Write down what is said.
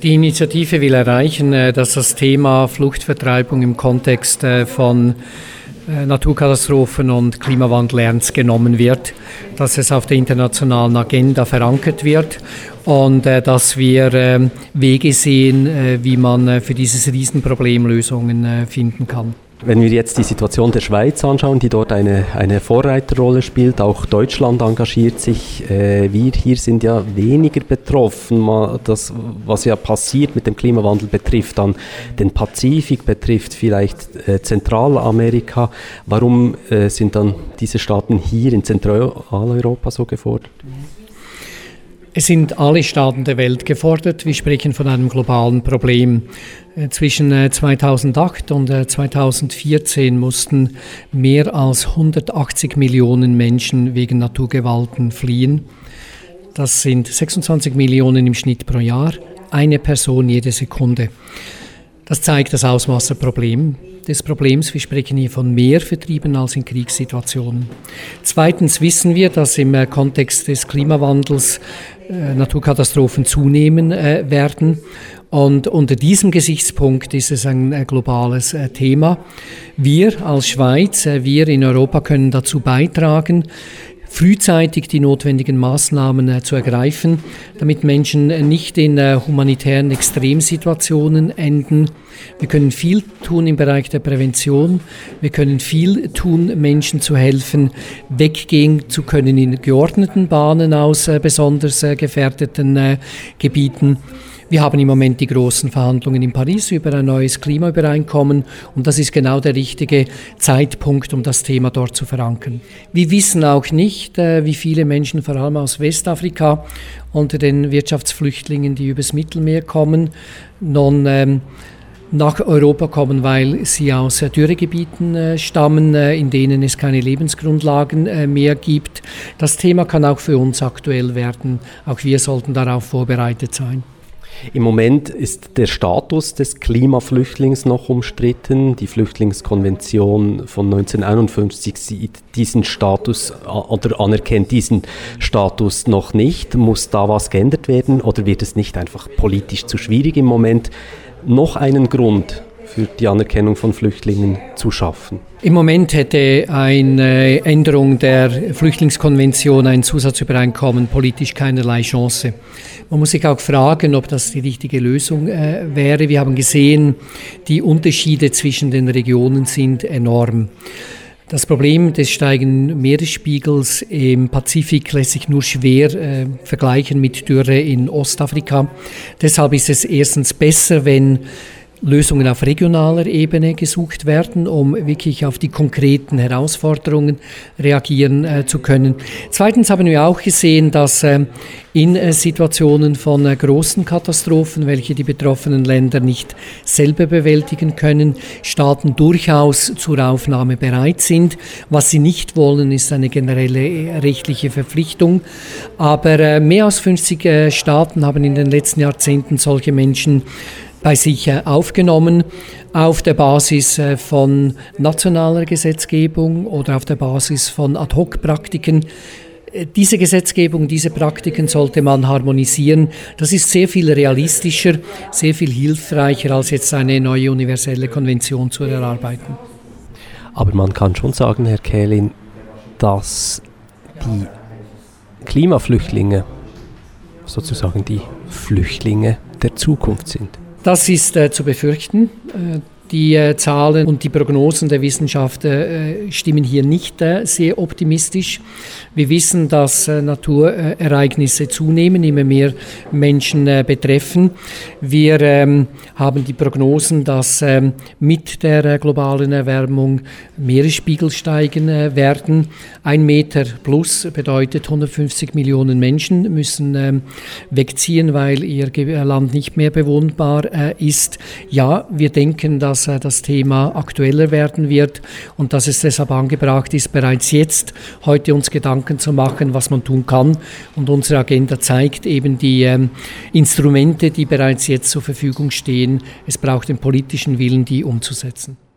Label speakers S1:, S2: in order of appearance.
S1: Die Initiative will erreichen, äh, dass das Thema Fluchtvertreibung im Kontext äh, von äh, Naturkatastrophen und Klimawandel ernst genommen wird, dass es auf der internationalen Agenda verankert wird und dass wir ähm, Wege sehen, wie man für dieses Riesenproblem Lösungen finden kann.
S2: Wenn wir jetzt die Situation der Schweiz anschauen, die dort eine, eine Vorreiterrolle spielt, auch Deutschland engagiert sich, äh, wir hier sind ja weniger betroffen. Das, was ja passiert mit dem Klimawandel betrifft dann den Pazifik, betrifft vielleicht äh, Zentralamerika. Warum äh, sind dann diese Staaten hier in Zentraleuropa so gefordert?
S1: Es sind alle Staaten der Welt gefordert. Wir sprechen von einem globalen Problem. Äh, zwischen 2008 äh, und 2014 äh, mussten mehr als 180 Millionen Menschen wegen Naturgewalten fliehen. Das sind 26 Millionen im Schnitt pro Jahr, eine Person jede Sekunde. Das zeigt das Ausmaß des Problems. Wir sprechen hier von mehr Vertrieben als in Kriegssituationen. Zweitens wissen wir, dass im Kontext des Klimawandels Naturkatastrophen zunehmen werden. Und unter diesem Gesichtspunkt ist es ein äh, globales äh, Thema. Wir als Schweiz, äh, wir in Europa können dazu beitragen, frühzeitig die notwendigen Maßnahmen zu ergreifen, damit Menschen nicht in humanitären Extremsituationen enden. Wir können viel tun im Bereich der Prävention. Wir können viel tun, Menschen zu helfen, weggehen zu können in geordneten Bahnen aus besonders gefährdeten Gebieten. Wir haben im Moment die großen Verhandlungen in Paris über ein neues Klimaübereinkommen und das ist genau der richtige Zeitpunkt, um das Thema dort zu verankern. Wir wissen auch nicht, äh, wie viele Menschen, vor allem aus Westafrika, unter den Wirtschaftsflüchtlingen, die übers Mittelmeer kommen, nun ähm, nach Europa kommen, weil sie aus äh, Dürregebieten äh, stammen, in denen es keine Lebensgrundlagen mehr gibt. Das Thema kann auch für uns aktuell werden. Auch wir sollten darauf vorbereitet sein.
S2: Im Moment ist der Status des Klimaflüchtlings noch umstritten. Die Flüchtlingskonvention von 1951 sieht diesen Status oder anerkennt diesen Status noch nicht. Muss da was geändert werden oder wird es nicht einfach politisch zu schwierig im Moment? Noch einen Grund für die Anerkennung von Flüchtlingen zu schaffen.
S1: Im Moment hätte eine Änderung der Flüchtlingskonvention, ein Zusatzübereinkommen politisch keinerlei Chance. Man muss sich auch fragen, ob das die richtige Lösung äh, wäre. Wir haben gesehen, die Unterschiede zwischen den Regionen sind enorm. Das Problem des steigenden Meeresspiegels im Pazifik lässt sich nur schwer äh, vergleichen mit Dürre in Ostafrika. Deshalb ist es erstens besser, wenn Lösungen auf regionaler Ebene gesucht werden, um wirklich auf die konkreten Herausforderungen reagieren äh, zu können. Zweitens haben wir auch gesehen, dass äh, in äh, Situationen von äh, großen Katastrophen, welche die betroffenen Länder nicht selber bewältigen können, Staaten durchaus zur Aufnahme bereit sind. Was sie nicht wollen, ist eine generelle äh, rechtliche Verpflichtung. Aber äh, mehr als 50 Staaten haben in den letzten Jahrzehnten solche Menschen bei sich äh, aufgenommen auf der Basis äh, von nationaler Gesetzgebung oder auf der Basis von Ad-hoc-Praktiken. Äh, diese Gesetzgebung, diese Praktiken sollte man harmonisieren. Das ist sehr viel realistischer, sehr viel hilfreicher, als jetzt eine neue universelle Konvention zu erarbeiten.
S2: Aber man kann schon sagen, Herr Kählin, dass die Klimaflüchtlinge sozusagen die Flüchtlinge der Zukunft sind.
S1: Das ist äh, zu befürchten. Äh, die äh, Zahlen und die Prognosen der Wissenschaft äh, stimmen hier nicht äh, sehr optimistisch. Wir wissen, dass Naturereignisse zunehmen, immer mehr Menschen betreffen. Wir ähm, haben die Prognosen, dass ähm, mit der globalen Erwärmung Meeresspiegel steigen werden. Ein Meter plus bedeutet 150 Millionen Menschen müssen ähm, wegziehen, weil ihr Land nicht mehr bewohnbar ist. Ja, wir denken, dass dass das Thema aktueller werden wird und dass es deshalb angebracht ist, bereits jetzt heute uns Gedanken zu machen, was man tun kann. Und unsere Agenda zeigt eben die ähm, Instrumente, die bereits jetzt zur Verfügung stehen. Es braucht den politischen Willen, die umzusetzen.